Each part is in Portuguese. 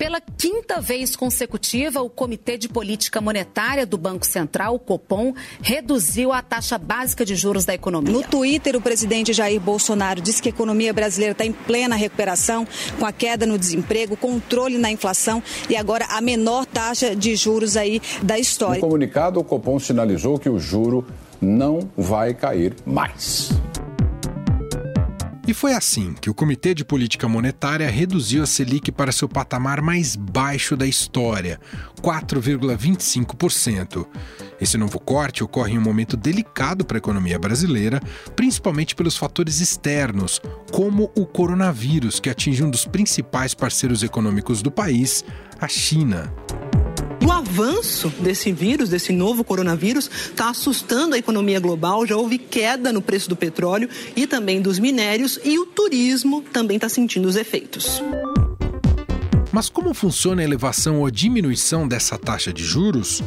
Pela quinta vez consecutiva, o Comitê de Política Monetária do Banco Central, o Copom, reduziu a taxa básica de juros da economia. No Twitter, o presidente Jair Bolsonaro disse que a economia brasileira está em plena recuperação, com a queda no desemprego, controle na inflação e agora a menor taxa de juros aí da história. No comunicado, o Copom sinalizou que o juro não vai cair mais. E foi assim que o Comitê de Política Monetária reduziu a Selic para seu patamar mais baixo da história, 4,25%. Esse novo corte ocorre em um momento delicado para a economia brasileira, principalmente pelos fatores externos, como o coronavírus, que atinge um dos principais parceiros econômicos do país, a China avanço desse vírus, desse novo coronavírus, está assustando a economia global. Já houve queda no preço do petróleo e também dos minérios, e o turismo também está sentindo os efeitos. Mas como funciona a elevação ou diminuição dessa taxa de juros?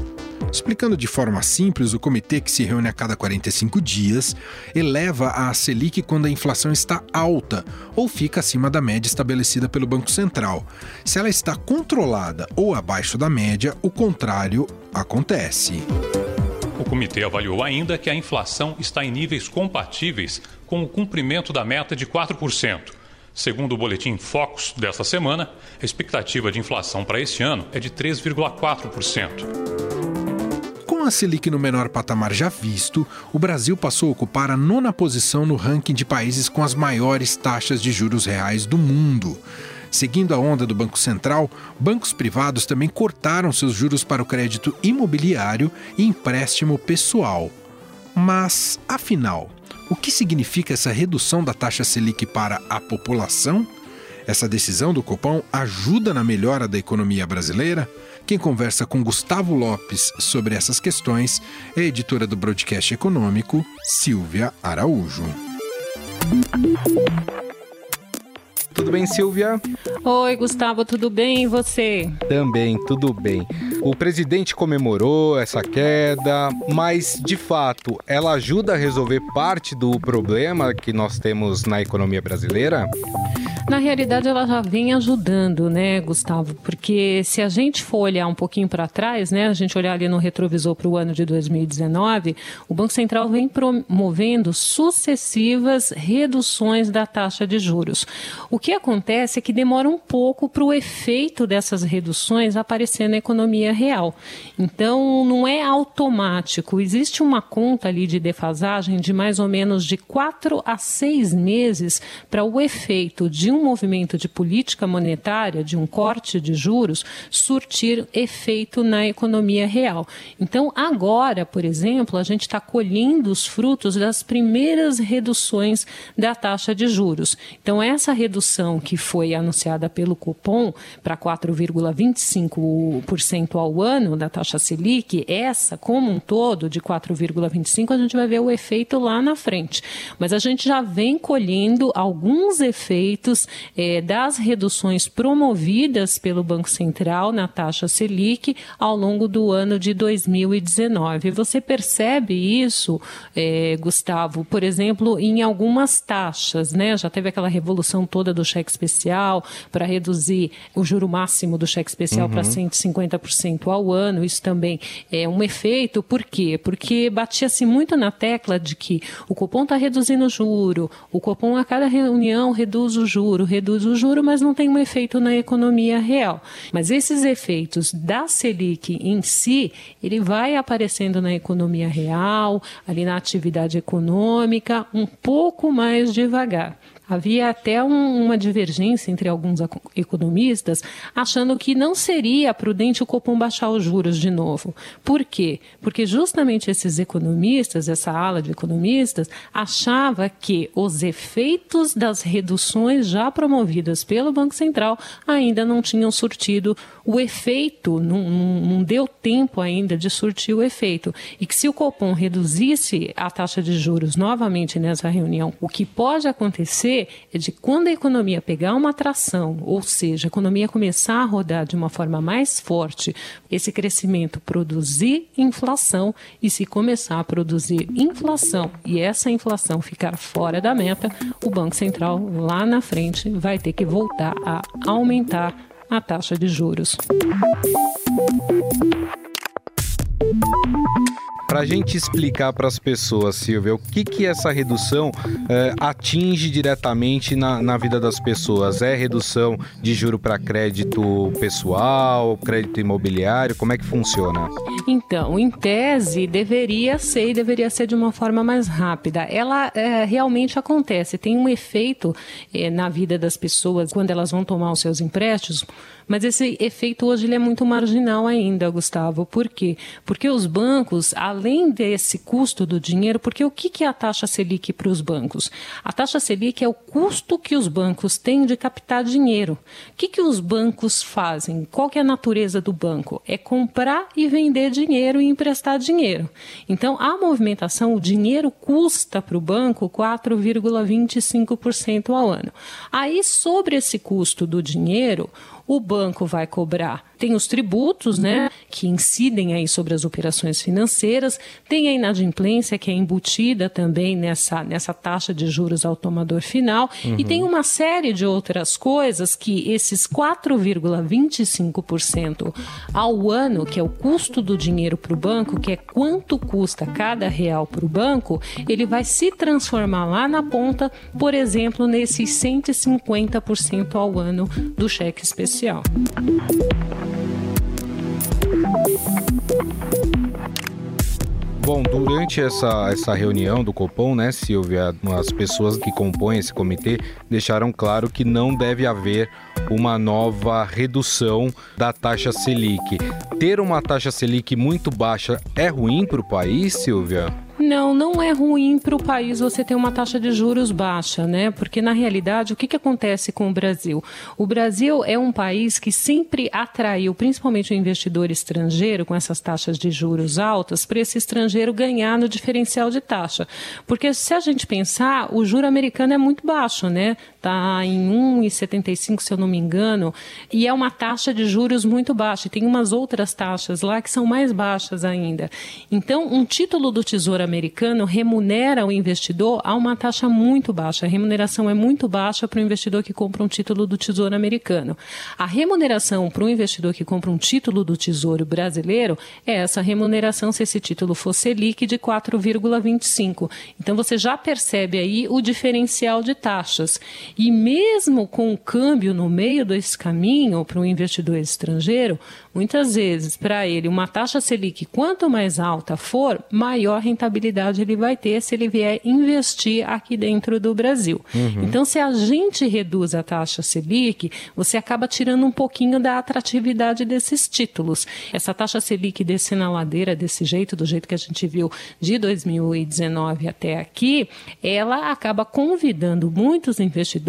Explicando de forma simples, o comitê que se reúne a cada 45 dias eleva a Selic quando a inflação está alta ou fica acima da média estabelecida pelo Banco Central. Se ela está controlada ou abaixo da média, o contrário acontece. O comitê avaliou ainda que a inflação está em níveis compatíveis com o cumprimento da meta de 4%. Segundo o boletim Focus desta semana, a expectativa de inflação para este ano é de 3,4%. Com a Selic no menor patamar já visto, o Brasil passou a ocupar a nona posição no ranking de países com as maiores taxas de juros reais do mundo. Seguindo a onda do Banco Central, bancos privados também cortaram seus juros para o crédito imobiliário e empréstimo pessoal. Mas, afinal, o que significa essa redução da taxa Selic para a população? Essa decisão do Copom ajuda na melhora da economia brasileira? Quem conversa com Gustavo Lopes sobre essas questões é a editora do Broadcast Econômico, Silvia Araújo. Tudo bem, Silvia? Oi, Gustavo, tudo bem? E você? Também, tudo bem. O presidente comemorou essa queda, mas de fato, ela ajuda a resolver parte do problema que nós temos na economia brasileira? Na realidade, ela já vem ajudando, né, Gustavo? Porque se a gente for olhar um pouquinho para trás, né, a gente olhar ali no retrovisor para o ano de 2019, o Banco Central vem promovendo sucessivas reduções da taxa de juros. O que acontece é que demora um pouco para o efeito dessas reduções aparecer na economia real. Então, não é automático. Existe uma conta ali de defasagem de mais ou menos de quatro a seis meses para o efeito de um movimento de política monetária, de um corte de juros, surtir efeito na economia real. Então, agora, por exemplo, a gente está colhendo os frutos das primeiras reduções da taxa de juros. Então, essa redução que foi anunciada pelo Copom para 4,25% ao ano da taxa Selic, essa como um todo de 4,25%, a gente vai ver o efeito lá na frente. Mas a gente já vem colhendo alguns efeitos é, das reduções promovidas pelo Banco Central na taxa Selic ao longo do ano de 2019. Você percebe isso, é, Gustavo, por exemplo, em algumas taxas, né? Já teve aquela revolução toda do cheque especial para reduzir o juro máximo do cheque especial uhum. para 150% ao ano. Isso também é um efeito. Por quê? Porque batia-se muito na tecla de que o cupom está reduzindo o juro, o cupom a cada reunião reduz o juro juro reduz o juro, mas não tem um efeito na economia real. Mas esses efeitos da Selic em si, ele vai aparecendo na economia real, ali na atividade econômica, um pouco mais devagar. Havia até um, uma divergência entre alguns economistas, achando que não seria prudente o Copom baixar os juros de novo. Por quê? Porque justamente esses economistas, essa ala de economistas, achava que os efeitos das reduções já promovidas pelo Banco Central ainda não tinham surtido o efeito, não, não deu tempo ainda de surtir o efeito. E que se o Copom reduzisse a taxa de juros novamente nessa reunião, o que pode acontecer é de quando a economia pegar uma tração, ou seja, a economia começar a rodar de uma forma mais forte, esse crescimento produzir inflação e se começar a produzir inflação e essa inflação ficar fora da meta, o Banco Central lá na frente vai ter que voltar a aumentar a taxa de juros. Para a gente explicar para as pessoas, Silvia, o que, que essa redução é, atinge diretamente na, na vida das pessoas? É redução de juro para crédito pessoal, crédito imobiliário? Como é que funciona? Então, em tese, deveria ser e deveria ser de uma forma mais rápida. Ela é, realmente acontece, tem um efeito é, na vida das pessoas quando elas vão tomar os seus empréstimos mas esse efeito hoje ele é muito marginal ainda, Gustavo. Por quê? Porque os bancos, desse custo do dinheiro, porque o que é a taxa Selic para os bancos? A taxa Selic é o custo que os bancos têm de captar dinheiro. O que, que os bancos fazem? Qual é a natureza do banco? É comprar e vender dinheiro e emprestar dinheiro. Então, a movimentação, o dinheiro custa para o banco 4,25% ao ano. Aí, sobre esse custo do dinheiro, o banco vai cobrar tem os tributos, né, que incidem aí sobre as operações financeiras, tem a inadimplência que é embutida também nessa, nessa taxa de juros ao tomador final uhum. e tem uma série de outras coisas que esses 4,25% ao ano, que é o custo do dinheiro para o banco, que é quanto custa cada real para o banco, ele vai se transformar lá na ponta, por exemplo, nesses 150% ao ano do cheque especial. Bom, durante essa, essa reunião do Copom, né, Silvia, as pessoas que compõem esse comitê deixaram claro que não deve haver uma nova redução da taxa Selic. Ter uma taxa Selic muito baixa é ruim para o país, Silvia? Não, não é ruim para o país você ter uma taxa de juros baixa, né? Porque na realidade, o que, que acontece com o Brasil? O Brasil é um país que sempre atraiu, principalmente o investidor estrangeiro, com essas taxas de juros altas, para esse estrangeiro ganhar no diferencial de taxa. Porque se a gente pensar, o juro americano é muito baixo, né? Está em 1,75, se eu não me engano, e é uma taxa de juros muito baixa. E tem umas outras taxas lá que são mais baixas ainda. Então, um título do Tesouro americano remunera o investidor a uma taxa muito baixa. A remuneração é muito baixa para o investidor que compra um título do Tesouro americano. A remuneração para o investidor que compra um título do Tesouro brasileiro é essa remuneração se esse título for Selic de 4,25. Então você já percebe aí o diferencial de taxas. E mesmo com o câmbio no meio desse caminho para o investidor estrangeiro, muitas vezes para ele uma taxa Selic quanto mais alta for, maior rentabilidade ele vai ter se ele vier investir aqui dentro do Brasil. Uhum. Então, se a gente reduz a taxa Selic, você acaba tirando um pouquinho da atratividade desses títulos. Essa taxa Selic descer na ladeira desse jeito, do jeito que a gente viu de 2019 até aqui, ela acaba convidando muitos investidores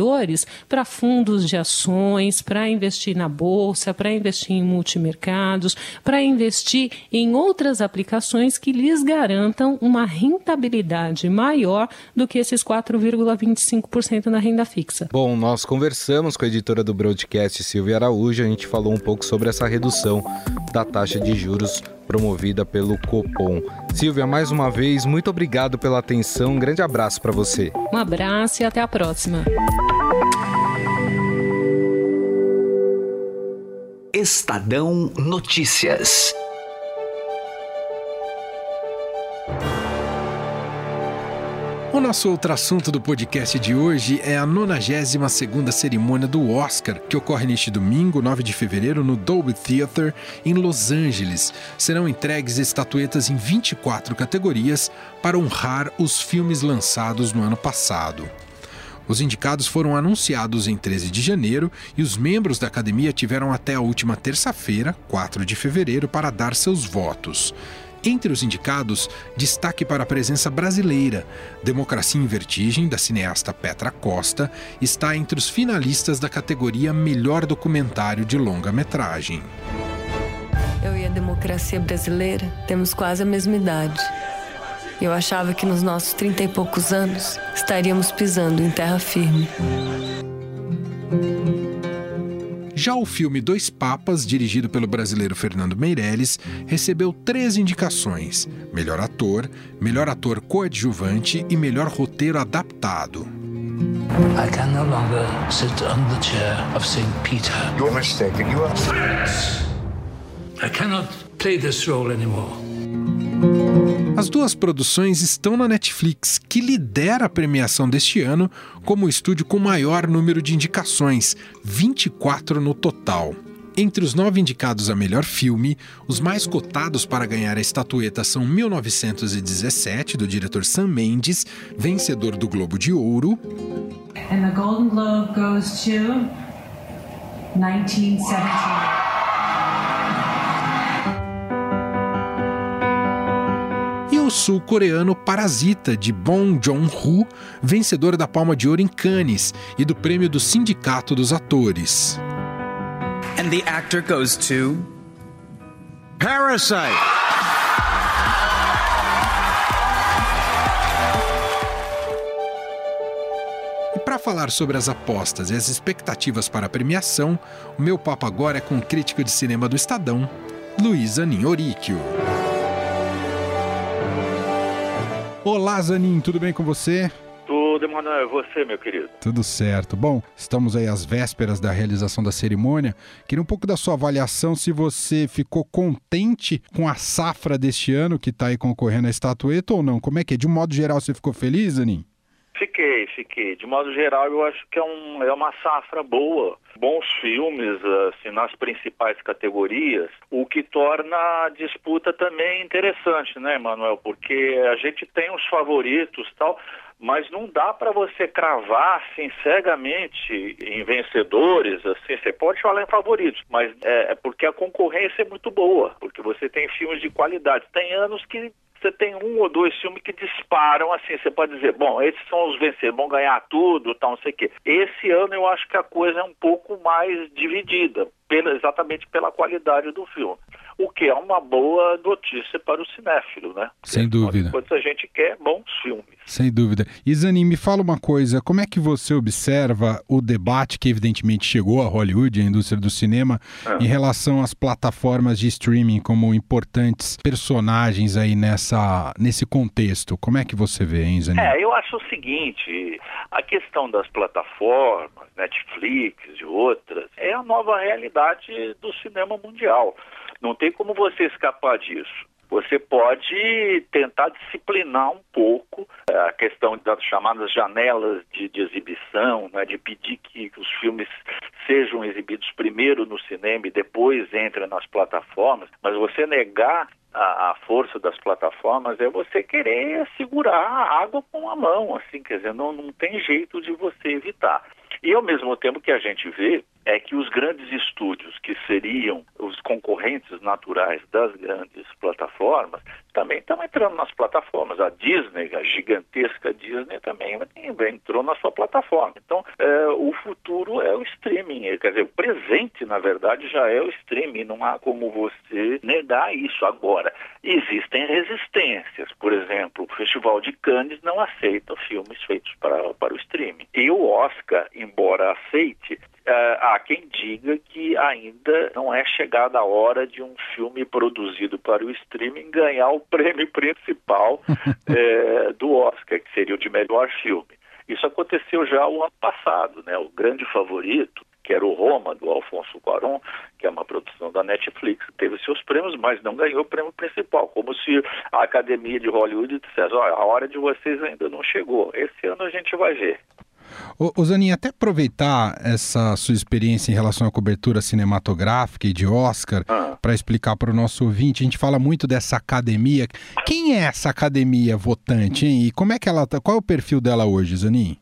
para fundos de ações, para investir na bolsa, para investir em multimercados, para investir em outras aplicações que lhes garantam uma rentabilidade maior do que esses 4,25% na renda fixa. Bom, nós conversamos com a editora do broadcast Silvia Araújo, a gente falou um pouco sobre essa redução da taxa de juros promovida pelo Copom. Silvia, mais uma vez, muito obrigado pela atenção. Um grande abraço para você. Um abraço e até a próxima. Estadão Notícias. O nosso outro assunto do podcast de hoje é a 92ª cerimônia do Oscar, que ocorre neste domingo, 9 de fevereiro, no Dolby Theatre, em Los Angeles. Serão entregues estatuetas em 24 categorias para honrar os filmes lançados no ano passado. Os indicados foram anunciados em 13 de janeiro e os membros da academia tiveram até a última terça-feira, 4 de fevereiro, para dar seus votos. Entre os indicados, destaque para a presença brasileira. Democracia em Vertigem, da cineasta Petra Costa, está entre os finalistas da categoria Melhor Documentário de Longa-Metragem. Eu e a democracia brasileira temos quase a mesma idade. Eu achava que nos nossos trinta e poucos anos estaríamos pisando em terra firme. Já o filme Dois Papas, dirigido pelo brasileiro Fernando Meirelles, recebeu três indicações: melhor ator, melhor ator coadjuvante e melhor roteiro adaptado. I can no longer sit on the chair of St. Peter. You're mistaken. You are. I cannot play this role anymore. As duas produções estão na Netflix, que lidera a premiação deste ano como o estúdio com maior número de indicações, 24 no total. Entre os nove indicados a melhor filme, os mais cotados para ganhar a estatueta são 1917, do diretor Sam Mendes, vencedor do Globo de Ouro. And the Golden Globe goes to 1917. Sul-coreano Parasita, de Bong Joon-ho, vencedor da Palma de Ouro em Cannes e do prêmio do Sindicato dos Atores. And the actor goes to Parasite. E para falar sobre as apostas e as expectativas para a premiação, o meu papo agora é com o crítico de cinema do Estadão, Luiz Anin Olá, Zanin, tudo bem com você? Tudo, Emanuel. Você, meu querido? Tudo certo. Bom, estamos aí às vésperas da realização da cerimônia. Queria um pouco da sua avaliação se você ficou contente com a safra deste ano que está aí concorrendo à estatueta ou não. Como é que é? De um modo geral, você ficou feliz, Zanin? Fiquei, fiquei. De modo geral, eu acho que é, um, é uma safra boa. Bons filmes, assim, nas principais categorias, o que torna a disputa também interessante, né, Manuel? Porque a gente tem os favoritos tal, mas não dá para você cravar assim cegamente em vencedores, assim, você pode falar em favoritos, mas é, é porque a concorrência é muito boa, porque você tem filmes de qualidade. Tem anos que você tem um ou dois filmes que disparam, assim, você pode dizer, bom, esses são os vencedores, vão ganhar tudo, tal, não sei o quê. Esse ano eu acho que a coisa é um pouco mais dividida, pela, exatamente pela qualidade do filme. O que é uma boa notícia para o cinéfilo, né? Sem dúvida. Quando a gente quer bons filmes. Sem dúvida. Isani, me fala uma coisa, como é que você observa o debate que evidentemente chegou a Hollywood, a indústria do cinema, em relação às plataformas de streaming como importantes personagens aí nessa, nesse contexto? Como é que você vê, hein, Isani? É, eu acho o seguinte, a questão das plataformas, Netflix e outras, é a nova realidade do cinema mundial. Não tem como você escapar disso. Você pode tentar disciplinar um pouco a questão das chamadas janelas de, de exibição, né, de pedir que, os filmes sejam exibidos primeiro no cinema e depois entrem nas plataformas, mas você negar a, a, força das plataformas é você querer segurar a água com a mão, assim, quer dizer, não, não tem jeito de você evitar. E ao mesmo tempo que a gente vê é que os grandes estúdios, que seriam os concorrentes naturais das grandes plataformas, também estão entrando nas plataformas. A Disney, a gigantesca Disney, também entrou na sua plataforma. Então, é, o futuro é o streaming. Quer dizer, o presente, na verdade, já é o streaming. Não há como você negar isso. Agora, existem resistências. Por exemplo, o Festival de Cannes não aceita filmes feitos para, para o streaming. E o Oscar, embora aceite, há quem diga que ainda não é chegada a hora de um filme produzido para o streaming ganhar o prêmio principal uh, do Oscar, que seria o de melhor filme. Isso aconteceu já o ano passado, né? O grande favorito, que era o Roma, do Alfonso Cuarón, que é uma produção da Netflix, teve seus prêmios, mas não ganhou o prêmio principal, como se a Academia de Hollywood dissesse, olha, a hora de vocês ainda não chegou. Esse ano a gente vai ver. Ô, Zanin, até aproveitar essa sua experiência em relação à cobertura cinematográfica e de Oscar ah. para explicar para o nosso ouvinte. A gente fala muito dessa academia. Quem é essa academia votante, hein? E como é que ela tá? Qual é o perfil dela hoje, Zanin?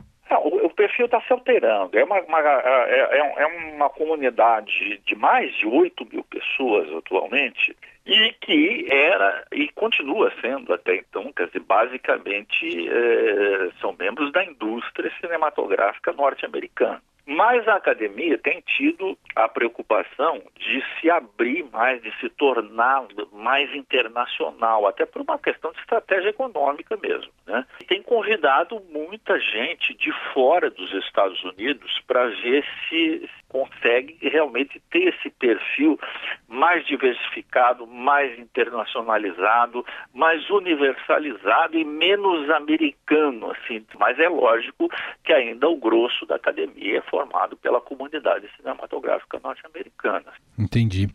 Perfil está se alterando. É uma, uma é, é, é uma comunidade de mais de 8 mil pessoas atualmente e que era e continua sendo até então, quer dizer, basicamente é, são membros da indústria cinematográfica norte-americana. Mas a academia tem tido a preocupação de se abrir mais, de se tornar mais internacional, até por uma questão de estratégia econômica mesmo. Né? Tem convidado muita gente de fora dos Estados Unidos para ver se consegue realmente ter esse perfil mais diversificado, mais internacionalizado, mais universalizado e menos americano, assim. Mas é lógico que ainda o grosso da academia é formado pela comunidade cinematográfica norte-americana. Entendi.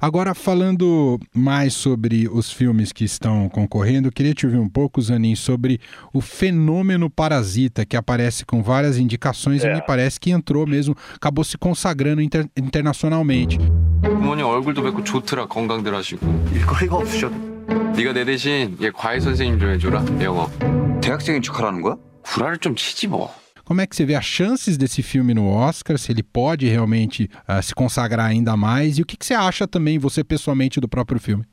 Agora, falando mais sobre os filmes que estão concorrendo, eu queria te ouvir um pouco, Zanin, sobre o fenômeno Parasita, que aparece com várias indicações é. e me parece que entrou mesmo, acabou se consagrando inter internacionalmente. 부모님 얼굴도 뵙고 좋더라 건강들 하시고 일거리가 없으셔도 네가 내 대신 얘 과외 선생님 좀 해줘라 영어 대학생인 척하라는 거야? 구라를 좀 치지 뭐 Como é que você vê as chances desse filme no Oscar? Se ele pode realmente uh, se consagrar ainda mais? E o que, que você acha também, você pessoalmente, do próprio filme?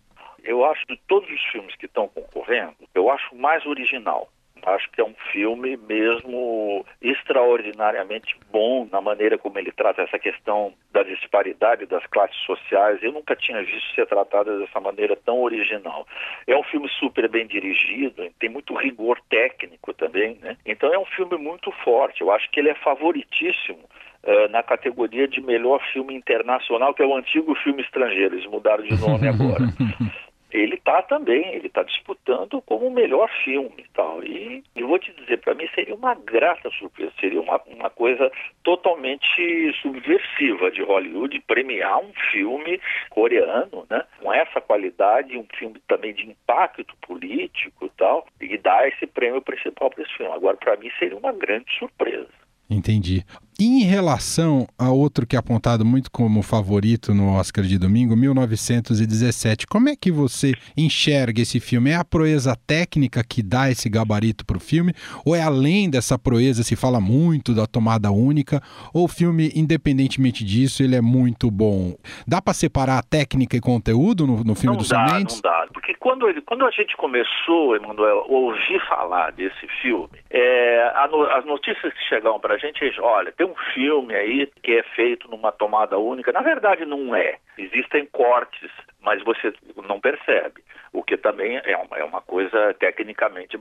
Eu acho de todos os filmes que estão concorrendo, eu acho mais original. Acho que é um filme mesmo extraordinariamente bom na maneira como ele trata essa questão da disparidade das classes sociais. Eu nunca tinha visto ser tratada dessa maneira tão original. É um filme super bem dirigido, tem muito rigor técnico também, né? Então é um filme muito forte. Eu acho que ele é favoritíssimo uh, na categoria de melhor filme internacional, que é o antigo filme estrangeiro. Eles mudaram de nome agora. ele está também, ele está disputando como o melhor filme e tal. E eu vou te dizer, para mim seria uma grata surpresa, seria uma, uma coisa totalmente subversiva de Hollywood premiar um filme coreano, né, com essa qualidade, um filme também de impacto político e tal, e dar esse prêmio principal para esse filme. Agora, para mim seria uma grande surpresa. Entendi. Em relação a outro que é apontado muito como favorito no Oscar de domingo, 1917, como é que você enxerga esse filme? É a proeza técnica que dá esse gabarito para o filme? Ou é além dessa proeza, se fala muito da tomada única? Ou o filme, independentemente disso, ele é muito bom? Dá para separar técnica e conteúdo no, no filme não do dá, Sam Mendes? Não dá, porque quando, ele, quando a gente começou, Emanuel, a ouvir falar desse filme, é, a, as notícias que chegavam para a gente, é, olha, tem um filme aí que é feito numa tomada única. Na verdade, não é. Existem cortes, mas você não percebe. O que também é uma, é uma coisa tecnicamente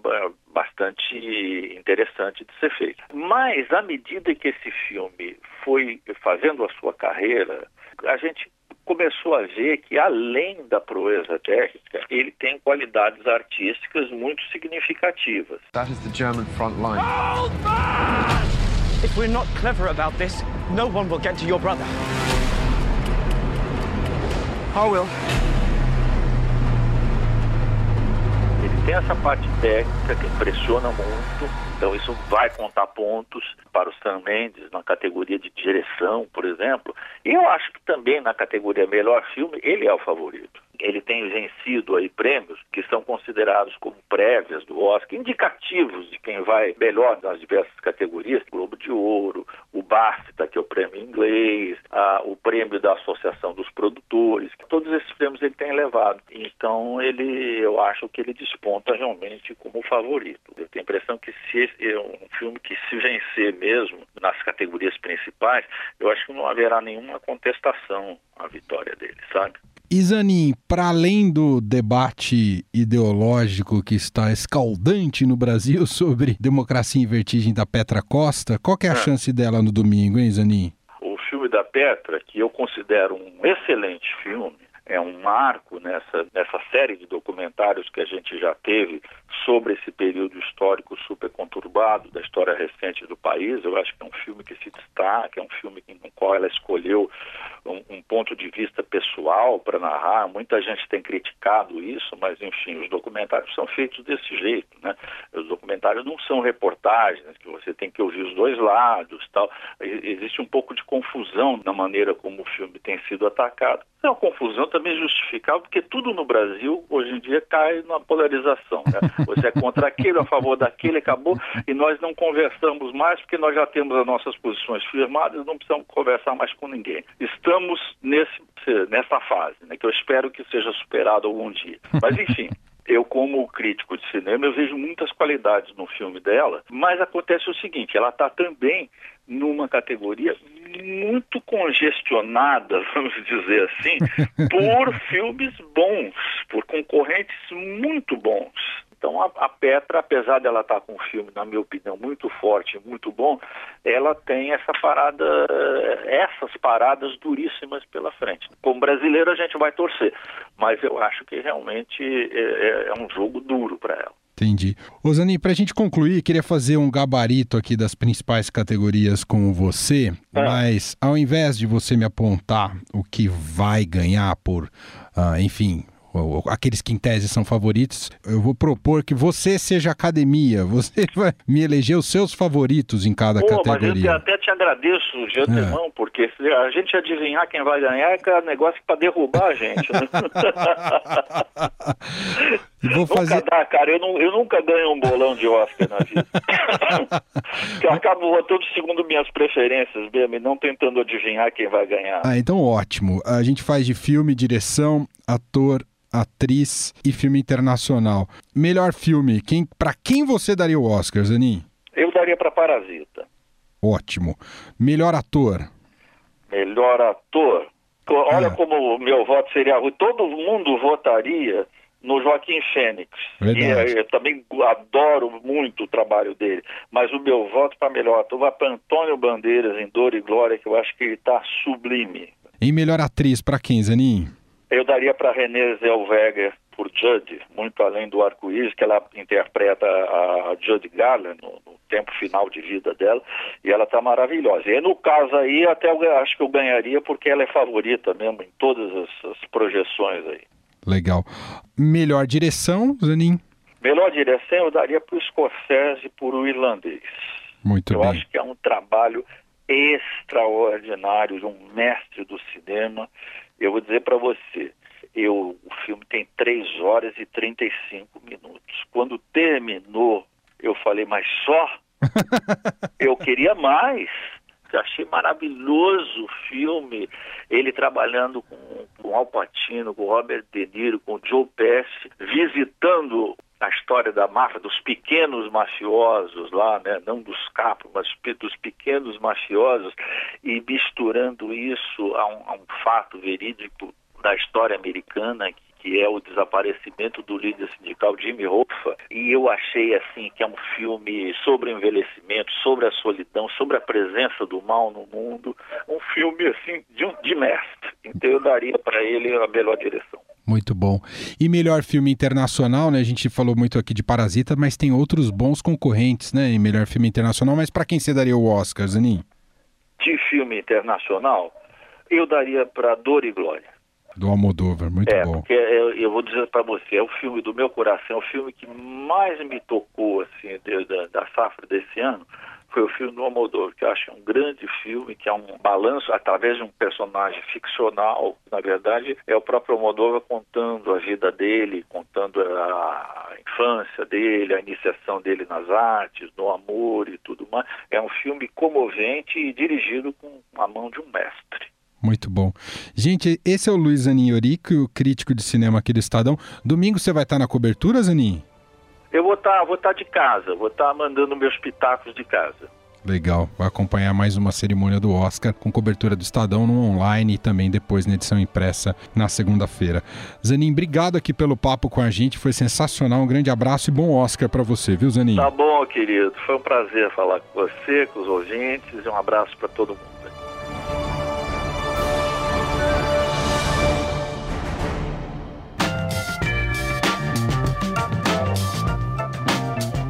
bastante interessante de ser feito. Mas, à medida que esse filme foi fazendo a sua carreira, a gente começou a ver que, além da proeza técnica, ele tem qualidades artísticas muito significativas. That is the German front line. If we're not clever about this, no one will get to your brother. I will. Ele tem essa parte técnica que impressiona muito, então isso vai contar pontos para o Sam Mendes na categoria de direção, por exemplo. E eu acho que também na categoria melhor filme ele é o favorito ele tem vencido aí prêmios que são considerados como prévias do Oscar, indicativos de quem vai melhor nas diversas categorias, Globo de Ouro, o BAFTA, que é o prêmio inglês, a, o prêmio da Associação dos Produtores, todos esses prêmios ele tem levado. Então ele, eu acho que ele desponta realmente como favorito. Eu tenho a impressão que se é um filme que se vencer mesmo nas categorias principais, eu acho que não haverá nenhuma contestação à vitória dele, sabe? Isanin, para além do debate ideológico que está escaldante no Brasil sobre democracia em vertigem da Petra Costa, qual é a é. chance dela no domingo, hein, Isanin? O filme da Petra, que eu considero um excelente filme, é um marco nessa, nessa série de documentários que a gente já teve sobre esse período histórico super conturbado da história recente do país. Eu acho que é um filme que se destaca, é um filme no qual ela escolheu um, um ponto de vista pessoal para narrar. Muita gente tem criticado isso, mas enfim, os documentários são feitos desse jeito, né? Os documentários não são reportagens que você tem que ouvir os dois lados, tal. Existe um pouco de confusão na maneira como o filme tem sido atacado. É uma confusão também justificável, porque tudo no Brasil hoje em dia cai na polarização. Né? Você é contra aquele, a favor daquele, acabou, e nós não conversamos mais porque nós já temos as nossas posições firmadas, não precisamos conversar mais com ninguém. Estamos nesse, nessa fase, né, que eu espero que seja superado algum dia. Mas enfim. Eu como crítico de cinema, eu vejo muitas qualidades no filme dela, mas acontece o seguinte, ela está também numa categoria muito congestionada, vamos dizer assim, por filmes bons, por concorrentes muito bons. Então a, a Petra, apesar dela estar com um filme, na minha opinião, muito forte, muito bom, ela tem essa parada, essas paradas duríssimas pela frente. Como brasileiro a gente vai torcer, mas eu acho que realmente é, é um jogo duro para ela. Entendi. Osani, para a gente concluir, queria fazer um gabarito aqui das principais categorias com você, é. mas ao invés de você me apontar o que vai ganhar por, uh, enfim, aqueles que em tese são favoritos, eu vou propor que você seja academia, você vai me eleger os seus favoritos em cada Pô, categoria. Mas eu até te agradeço de antemão, é. porque se a gente adivinhar quem vai ganhar é negócio para derrubar a gente. Né? vou fazer... Nunca dá, cara, eu, não, eu nunca ganho um bolão de Oscar na vida. eu acabo votando segundo minhas preferências mesmo, e não tentando adivinhar quem vai ganhar. Ah, então ótimo. A gente faz de filme, direção, ator, atriz e filme internacional. Melhor filme, quem, para quem você daria o Oscar, Zanin? Eu daria para Parasita. Ótimo. Melhor ator? Melhor ator. Olha é. como o meu voto seria. Todo mundo votaria no Joaquim Fênix. Verdade. E eu também adoro muito o trabalho dele. Mas o meu voto para melhor ator vai para Antônio Bandeiras em Dor e Glória, que eu acho que ele está sublime. Em melhor atriz, para quem, Zanin? Eu daria para Renée Zellweger por Judd, muito além do arco-íris, que ela interpreta a Judd Garland no, no, tempo final de vida dela, e ela está maravilhosa. E no caso aí, até eu acho que eu ganharia, porque ela é favorita mesmo em todas as, as projeções aí. Legal. Melhor direção, Zanin? Melhor direção eu daria para o Scorsese por o irlandês. Muito eu bem. Eu acho que é um trabalho extraordinário de um mestre do cinema eu vou dizer para você, eu, o filme tem 3 horas e 35 minutos. Quando terminou, eu falei, mas só? eu queria mais. Achei maravilhoso o filme. Ele trabalhando com, com Al Pacino, com Robert De Niro, com Joe Pesci, visitando a história da máfia, dos pequenos mafiosos lá, né? não dos capos, mas dos pequenos mafiosos, e misturando isso a um, a um fato verídico da história americana, que, que, é o desaparecimento do líder sindical Jimmy Hoffa, e eu achei assim que é um filme sobre o envelhecimento, sobre a solidão, sobre a presença do mal no mundo, um filme assim de, de mestre. Então eu daria para ele a melhor direção. Muito bom. E melhor filme internacional, né? A gente falou muito aqui de Parasita, mas tem outros bons concorrentes, né? Em melhor filme internacional. Mas para quem você daria o Oscar, Zanin? De filme internacional, eu daria para Dor e Glória. Do Almodóvar, muito é, bom. Porque eu, eu vou dizer para você, é o filme do meu coração, é o filme que mais me tocou assim de, da, da safra desse ano foi o filme do Almodóvar, que eu acho um grande filme, que é um balanço através de um personagem ficcional, na verdade é o próprio Almodóvar contando a vida dele, contando a infância dele, a iniciação dele nas artes, no amor e tudo mais. É um filme comovente e dirigido com a mão de um mestre. Muito bom. Gente, esse é o Luiz Zanin o crítico de cinema aqui do Estadão. Domingo você vai estar na cobertura, Zanin? Eu vou estar tá, vou tá de casa, vou estar tá mandando meus pitacos de casa. Legal, vai acompanhar mais uma cerimônia do Oscar com cobertura do Estadão no online e também depois na edição impressa na segunda-feira. Zanin, obrigado aqui pelo papo com a gente, foi sensacional. Um grande abraço e bom Oscar para você, viu, Zanin? Tá bom, querido. Foi um prazer falar com você, com os ouvintes e um abraço para todo mundo.